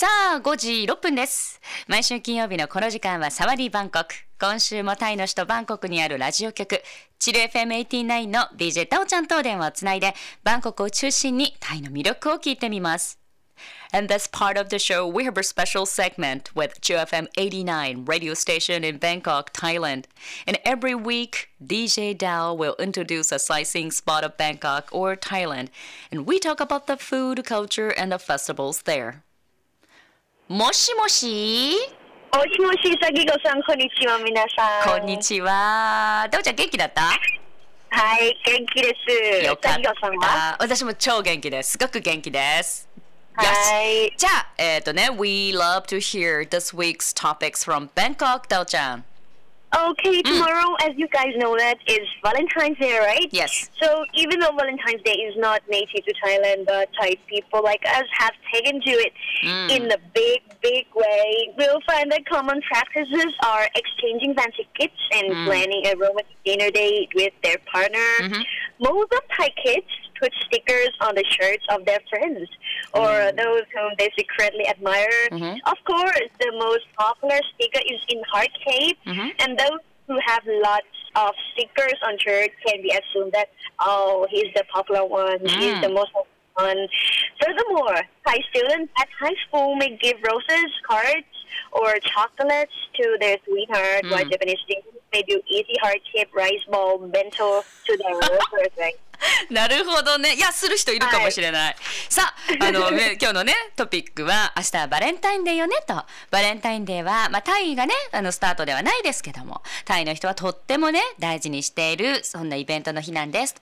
さあ、5時6分です。毎週金曜日のこの時間はサワディバンコク。今週もタイの首都バンコクにあるラジオ局、チル FM89 の DJ タオちゃんと電話をつないで、バンコクを中心にタイの魅力を聞いてみます。And this part of the show, we have a special segment with GFM 89 radio station in Bangkok, Thailand. And every week, DJ Dao will introduce a sightseeing spot of Bangkok or Thailand. And we talk about the food, culture, and the festivals there. もしもし？もしもし、さぎごさん、こんにちは、皆さん。こんにちは。ダオちゃん元気だった？はい、元気です。よかった。私も超元気です。すごく元気です。はい。じゃあ、えっ、とね、We love to hear this week's topics from Bangkok, ダオちゃん。Okay, mm. tomorrow, as you guys know, that is Valentine's Day, right? Yes. So even though Valentine's Day is not native to Thailand, but Thai people like us have taken to it mm. in a big, big way. We'll find that common practices are exchanging fancy gifts and mm. planning a romantic dinner date with their partner. Mm-hmm. Most of Thai kids put stickers on the shirts of their friends or mm. those whom they secretly admire. Mm-hmm. Of course, the most popular sticker is in heart shape, mm-hmm. and those who have lots of stickers on shirt can be assumed that oh he's the popular one, he's the mm. most popular one. Furthermore, Thai students at high school may give roses, cards, or chocolates to their sweetheart, while mm. Japanese students may do easy heart shaped rice ball bento to their lovers. Right? なるほどね。いや、する人いるかもしれない。さあ、あの、ね 今日のね、トピックは、明日はバレンタインデーよねと。バレンタインデーは、まあ、タイがね、あの、スタートではないですけども、タイの人はとってもね、大事にしている、そんなイベントの日なんです。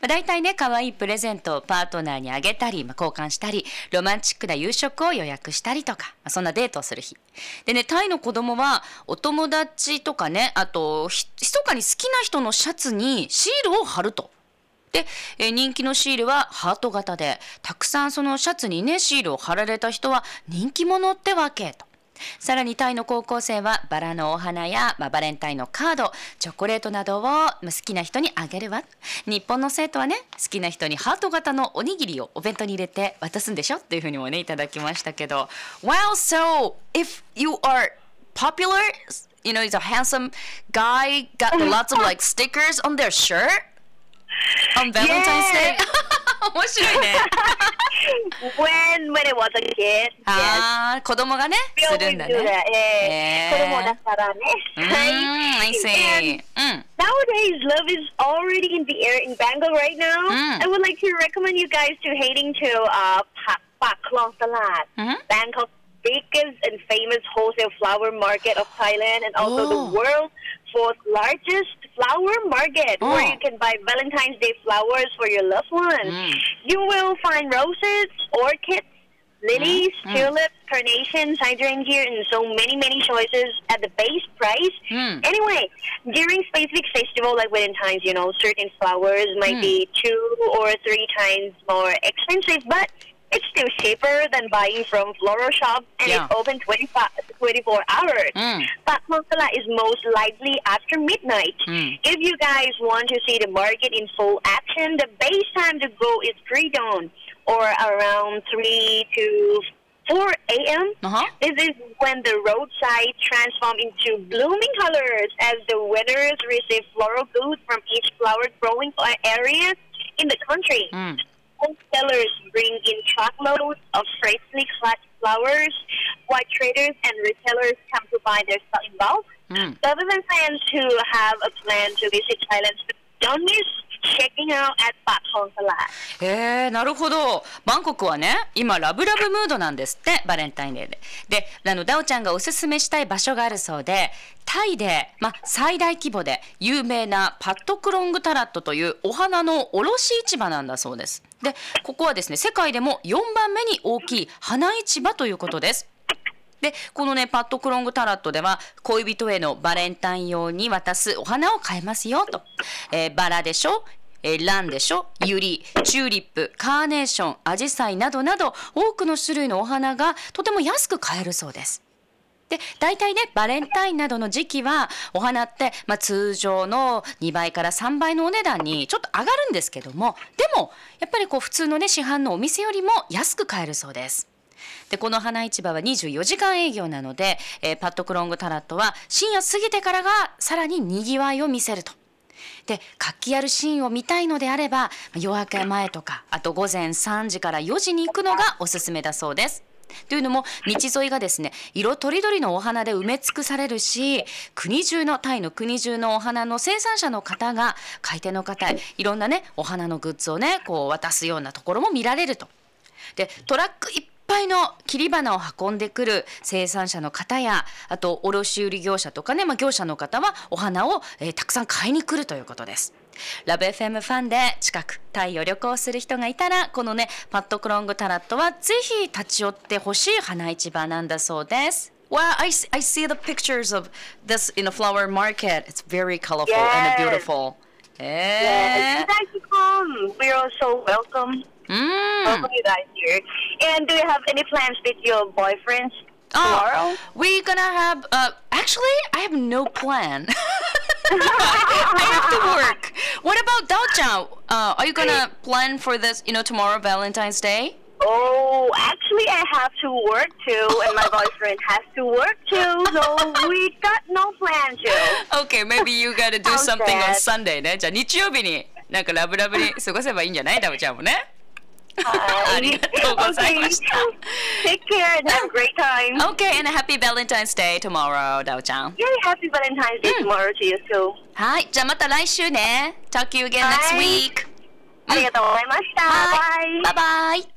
まあ、大体ね、可愛いプレゼントをパートナーにあげたり、まあ、交換したり、ロマンチックな夕食を予約したりとか、まあ、そんなデートをする日。でね、タイの子供は、お友達とかね、あと、ひ密かに好きな人のシャツにシールを貼ると。で、え人気のシールはハート型で、たくさんそのシャツにね、シールを貼られた人は人気者ってわけと。さらにタイの高校生はバラのお花や、まあ、バレンタインのカード、チョコレートなどを、まあ、好きな人にあげるわ。日本の生徒はね、好きな人にハート型のおにぎりをお弁当に入れて渡すんでしょっていうふうにもね、いただきましたけど。Well, so, if you are popular, you know, he's a handsome guy, got lots of like stickers on their shirt on Valentine's Day. 面白いね。 when when I was a kid, yes. ああ、子供がね、 We す always るんだ do ね。 that. えー、子供だからね。うーん、I see. うん。 Nowadays, love is already in the air in Bangkok right now. Mm. I would like to recommend you guys to heading to uh, Pak Pak Klong Salat, Mhm. Bangkok's biggest and famous wholesale flower market of Thailand, and also Oh. the world's fourth largest flower market, where Oh. you can buy Valentine's Day flowers for your loved ones. Mm. You will find roses, orchids, lilies, Mm. tulips, carnations, hydrangea, and so many, many choices at the base price. Mm. Anyway, during specific festival like Valentine's, you know, certain flowers might Mm. be two or three times more expensive, but it's still cheaper than buying from floral shop and Yeah. it's open 25, 24 hours. Mm. But Monsala is most likely after midnight. Mm. If you guys want to see the market in full action, the base time to go is pre-dawn or around 3 to 4 a.m. Uh-huh. This is when the roadside transform into blooming colors as the winners receive floral goods from each flower growing area in the country. Mm. Wholesalers bring in truckloads of freshly cut flowers, while traders and retailers come to buy their stock in bulk. Mm. Government fans who have a plan to visit Thailand don't miss checking out at Pak Hong Salat. へえ、なるほど。バンコクはね、今ラブラブムードなんですって、バレンタインデーで。で、あの、ダオちゃんがおすすめしたい場所があるそうで、タイで、まあ、最大規模で有名なパットクロングタラットというお花の卸市場なんだそうです。で、ここはですね、世界でも4番目に大きい花市場ということです。で、このね、パッドクロングタラットでは、恋人へのバレンタイン用に渡すお花を買えますよ、と。えーバラでしょえーランでしょユリ、チューリップ、カーネーション、アジサイなどなど、多くの種類のお花がとても安く買えるそうです。で、大体ね、バレンタインなどの時期は、お花って、まあ、通常の2倍から3倍のお値段にちょっと上がるんですけども、でも、やっぱりこう、普通のね、市販のお店よりも安く買えるそうです。でこの花市場は24時間営業なので、えー、パッドクロングタラットは深夜過ぎてからがさらににぎわいを見せると。で活気あるシーンを見たいのであれば夜明け前とかあと午前3時から4時に行くのがおすすめだそうです。というのも道沿いがですね色とりどりのお花で埋め尽くされるし国中のタイの国中のお花の生産者の方が買い手の方へいろんなねお花のグッズをねこう渡すようなところも見られると。でトラックいっぱいの切り花を運んでくる生産者の方やあと卸売業者とかね、まあ、業者の方はお花を、えー、たくさん買いに来るということです。ラブ FM ファンで近くタイを旅行する人がいたらこのねパットクロングタラットはぜひ立ち寄ってほしい花市場なんだそうです。Well, I, I see the pictures of this in a flower market. It's very colorful yes. and beautiful. Yes. yes. You guys come. We're all so welcome. Mm. Welcome you guys here. And do you have any plans with your boyfriends tomorrow? Oh, we're gonna have. Uh, actually, I have no plan. I have to work. What about Dao Uh, are you gonna plan for this? You know, tomorrow, Valentine's Day. Oh, actually, I have to work too, and my boyfriend has to work too, so we got no plan to. Okay, maybe you gotta do something on Sunday ね。じゃあ日曜日になんかラブラブに過ごせばいいんじゃないダブちゃんもね。 ありがとうございました。Take care and have a great time. Okay, and a happy Valentine's Day tomorrow, ダオちゃん。Yeah, happy Valentine's Day tomorrow to you too. はい、じゃあまた来週ね。Talk to you again next week. ありがとうございました。バイバイ。